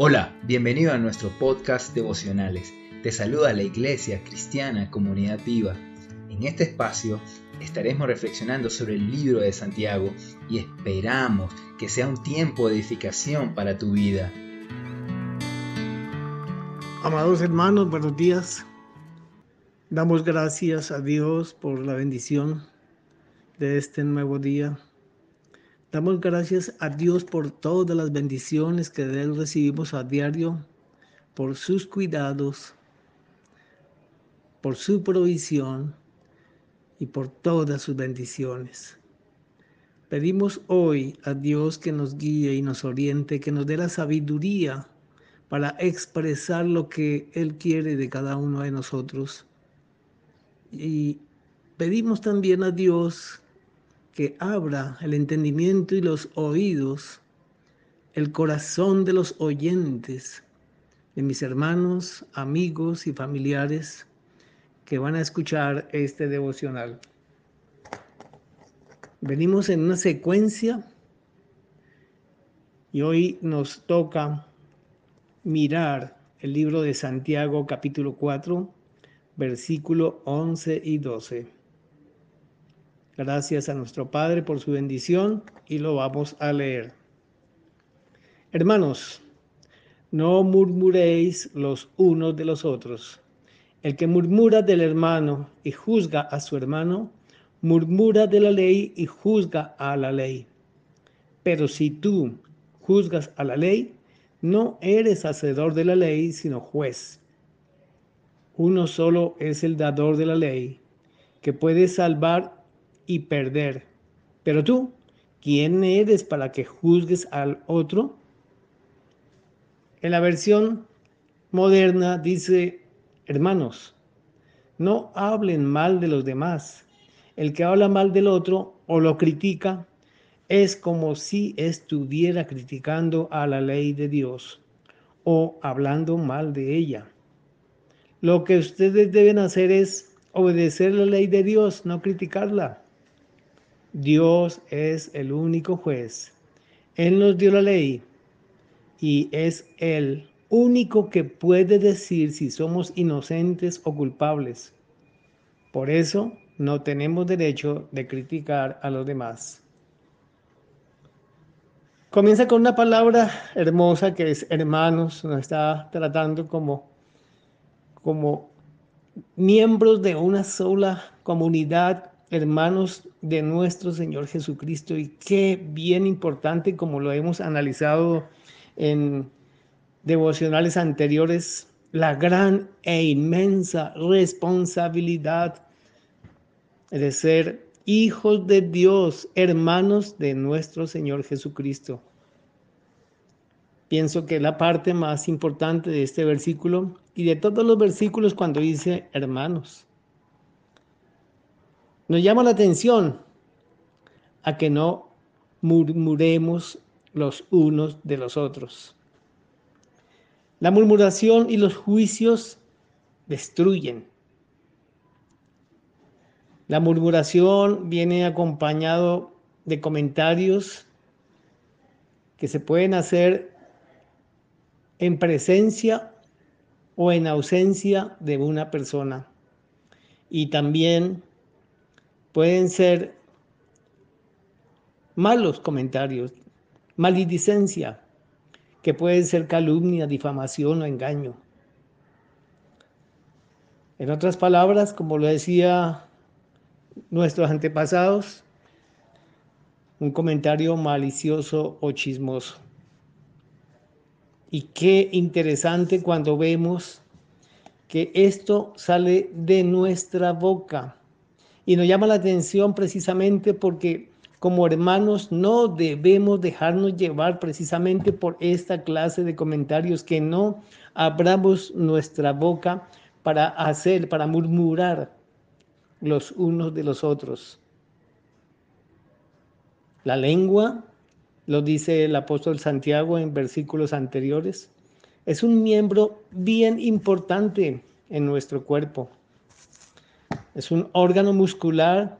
Hola, bienvenido a nuestro podcast devocionales. Te saluda la Iglesia Cristiana Comunidad Viva. En este espacio estaremos reflexionando sobre el libro de Santiago y esperamos que sea un tiempo de edificación para tu vida. Amados hermanos, buenos días. Damos gracias a Dios por la bendición de este nuevo día. Damos gracias a Dios por todas las bendiciones que de Él recibimos a diario, por sus cuidados, por su provisión y por todas sus bendiciones. Pedimos hoy a Dios que nos guíe y nos oriente, que nos dé la sabiduría para expresar lo que Él quiere de cada uno de nosotros. Y pedimos también a Dios que abra el entendimiento y los oídos, el corazón de los oyentes, de mis hermanos, amigos y familiares que van a escuchar este devocional. Venimos en una secuencia y hoy nos toca mirar el libro de Santiago capítulo 4, versículo 11 y 12. Gracias a nuestro Padre por su bendición y lo vamos a leer. Hermanos, no murmuréis los unos de los otros. El que murmura del hermano y juzga a su hermano, murmura de la ley y juzga a la ley. Pero si tú juzgas a la ley, no eres hacedor de la ley, sino juez. Uno solo es el dador de la ley, que puede salvar y perder. Pero tú, ¿quién eres para que juzgues al otro? En la versión moderna dice, hermanos, no hablen mal de los demás. El que habla mal del otro o lo critica es como si estuviera criticando a la ley de Dios o hablando mal de ella. Lo que ustedes deben hacer es obedecer la ley de Dios, no criticarla. Dios es el único juez. Él nos dio la ley y es el único que puede decir si somos inocentes o culpables. Por eso no tenemos derecho de criticar a los demás. Comienza con una palabra hermosa que es hermanos, nos está tratando como, como miembros de una sola comunidad hermanos de nuestro Señor Jesucristo y qué bien importante como lo hemos analizado en devocionales anteriores, la gran e inmensa responsabilidad de ser hijos de Dios, hermanos de nuestro Señor Jesucristo. Pienso que la parte más importante de este versículo y de todos los versículos cuando dice hermanos nos llama la atención a que no murmuremos los unos de los otros. La murmuración y los juicios destruyen. La murmuración viene acompañado de comentarios que se pueden hacer en presencia o en ausencia de una persona. Y también Pueden ser malos comentarios, maledicencia, que pueden ser calumnia, difamación o engaño. En otras palabras, como lo decía nuestros antepasados, un comentario malicioso o chismoso. Y qué interesante cuando vemos que esto sale de nuestra boca. Y nos llama la atención precisamente porque como hermanos no debemos dejarnos llevar precisamente por esta clase de comentarios, que no abramos nuestra boca para hacer, para murmurar los unos de los otros. La lengua, lo dice el apóstol Santiago en versículos anteriores, es un miembro bien importante en nuestro cuerpo. Es un órgano muscular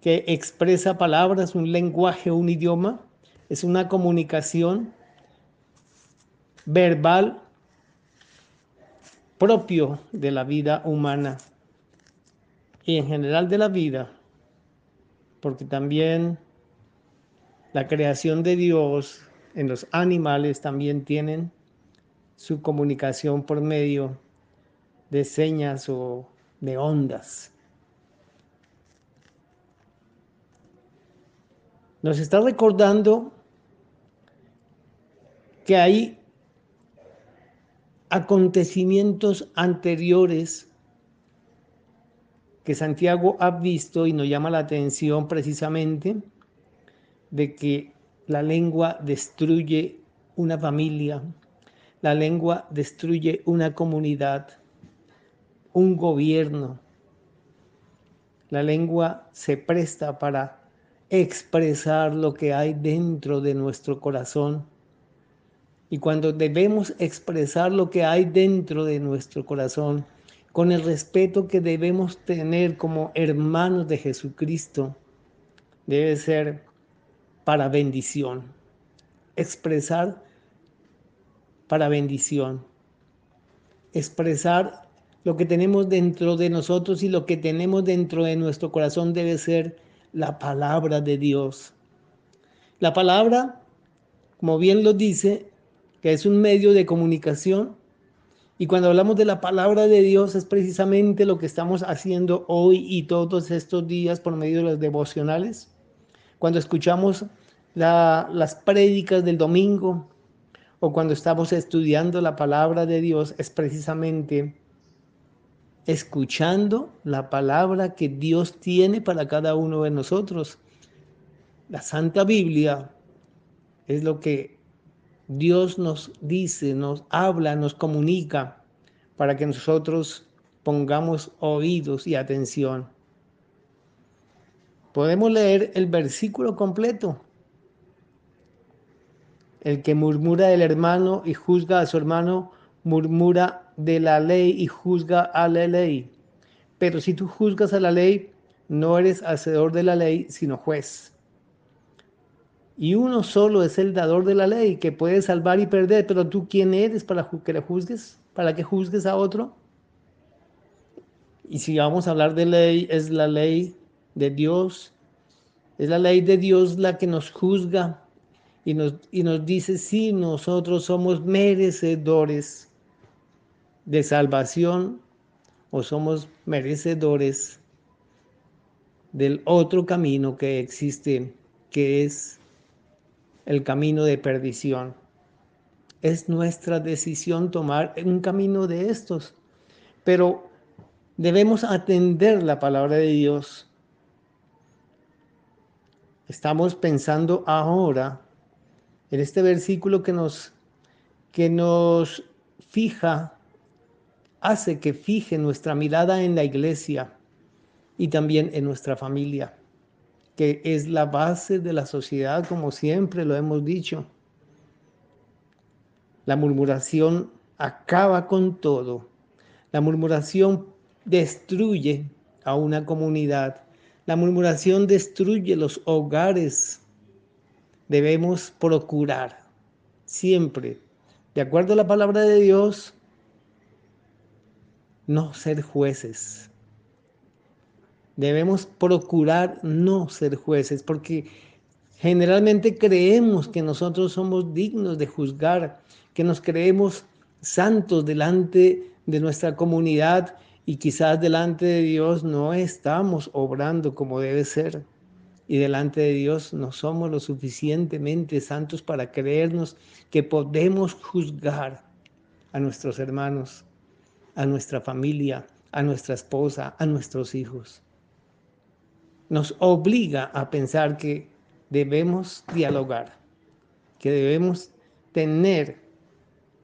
que expresa palabras, un lenguaje, un idioma. Es una comunicación verbal propio de la vida humana y en general de la vida, porque también la creación de Dios en los animales también tienen su comunicación por medio de señas o de ondas. Nos está recordando que hay acontecimientos anteriores que Santiago ha visto y nos llama la atención precisamente de que la lengua destruye una familia, la lengua destruye una comunidad, un gobierno. La lengua se presta para expresar lo que hay dentro de nuestro corazón. Y cuando debemos expresar lo que hay dentro de nuestro corazón, con el respeto que debemos tener como hermanos de Jesucristo, debe ser para bendición. Expresar para bendición. Expresar lo que tenemos dentro de nosotros y lo que tenemos dentro de nuestro corazón debe ser la palabra de Dios. La palabra, como bien lo dice, que es un medio de comunicación, y cuando hablamos de la palabra de Dios es precisamente lo que estamos haciendo hoy y todos estos días por medio de los devocionales. Cuando escuchamos las prédicas del domingo o cuando estamos estudiando la palabra de Dios es precisamente escuchando la palabra que Dios tiene para cada uno de nosotros. La Santa Biblia es lo que Dios nos dice, nos habla, nos comunica para que nosotros pongamos oídos y atención. Podemos leer el versículo completo. El que murmura del hermano y juzga a su hermano, murmura de la ley y juzga a la ley. Pero si tú juzgas a la ley, no eres hacedor de la ley, sino juez y uno solo es el dador de la ley que puede salvar y perder, pero tú quién eres para que le juzgues, para que juzgues a otro. Y si vamos a hablar de ley, es la ley de Dios, es la ley de Dios la que nos juzga y nos, y nos dice si nosotros somos merecedores de salvación o somos merecedores del otro camino que existe, que es el camino de perdición. Es nuestra decisión tomar un camino de estos, pero debemos atender la palabra de Dios. Estamos pensando ahora en este versículo que nos, que nos fija, hace que fije nuestra mirada en la iglesia y también en nuestra familia que es la base de la sociedad, como siempre lo hemos dicho. La murmuración acaba con todo. La murmuración destruye a una comunidad. La murmuración destruye los hogares. Debemos procurar siempre, de acuerdo a la palabra de Dios, no ser jueces, Debemos procurar no ser jueces porque generalmente creemos que nosotros somos dignos de juzgar, que nos creemos santos delante de nuestra comunidad y quizás delante de Dios no estamos obrando como debe ser. Y delante de Dios no somos lo suficientemente santos para creernos que podemos juzgar a nuestros hermanos, a nuestra familia, a nuestra esposa, a nuestros hijos nos obliga a pensar que debemos dialogar, que debemos tener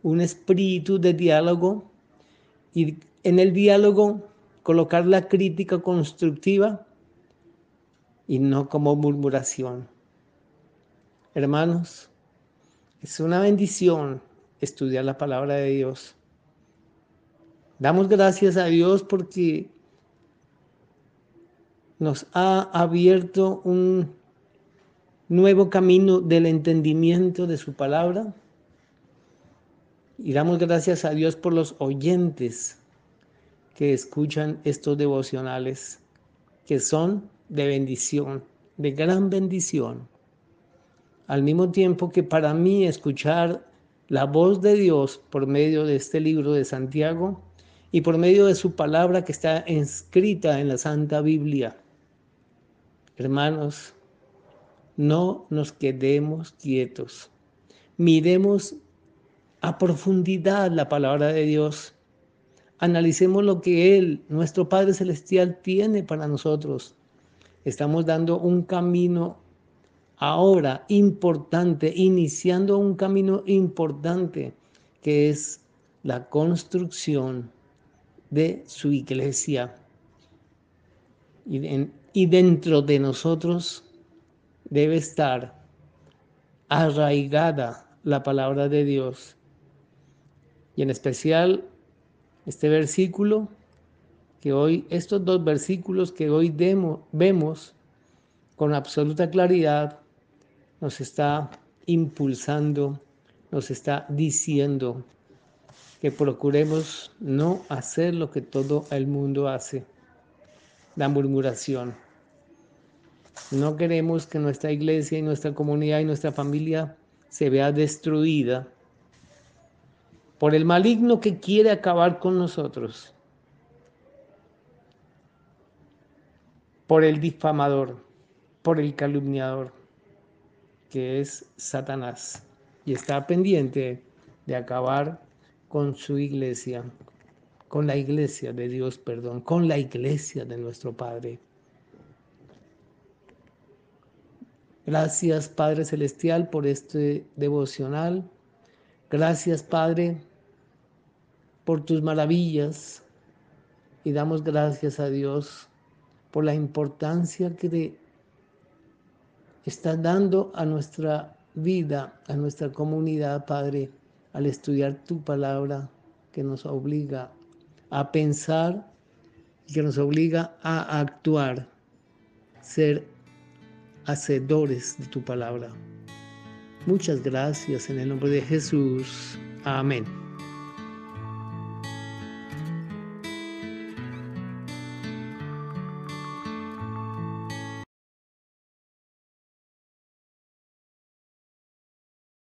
un espíritu de diálogo y en el diálogo colocar la crítica constructiva y no como murmuración. Hermanos, es una bendición estudiar la palabra de Dios. Damos gracias a Dios porque nos ha abierto un nuevo camino del entendimiento de su palabra. Y damos gracias a Dios por los oyentes que escuchan estos devocionales, que son de bendición, de gran bendición. Al mismo tiempo que para mí escuchar la voz de Dios por medio de este libro de Santiago y por medio de su palabra que está escrita en la Santa Biblia. Hermanos, no nos quedemos quietos. Miremos a profundidad la palabra de Dios. Analicemos lo que Él, nuestro Padre Celestial, tiene para nosotros. Estamos dando un camino ahora importante, iniciando un camino importante que es la construcción de su iglesia. Y, dentro de nosotros debe estar arraigada la palabra de Dios. Y en especial este versículo que hoy, estos dos versículos que hoy vemos con absoluta claridad, nos está impulsando, nos está diciendo que procuremos no hacer lo que todo el mundo hace, la murmuración. No queremos que nuestra iglesia y nuestra comunidad y nuestra familia se vea destruida por el maligno que quiere acabar con nosotros, por el difamador, por el calumniador, que es Satanás, y está pendiente de acabar con su iglesia, con la iglesia de Dios, perdón, con la iglesia de nuestro Padre. Gracias Padre Celestial por este devocional. Gracias Padre por tus maravillas. Y damos gracias a Dios por la importancia que te está dando a nuestra vida, a nuestra comunidad, Padre al estudiar tu palabra que nos obliga a pensar y que nos obliga a actuar, ser hacedores de tu palabra. Muchas gracias en el nombre de Jesús. Amén.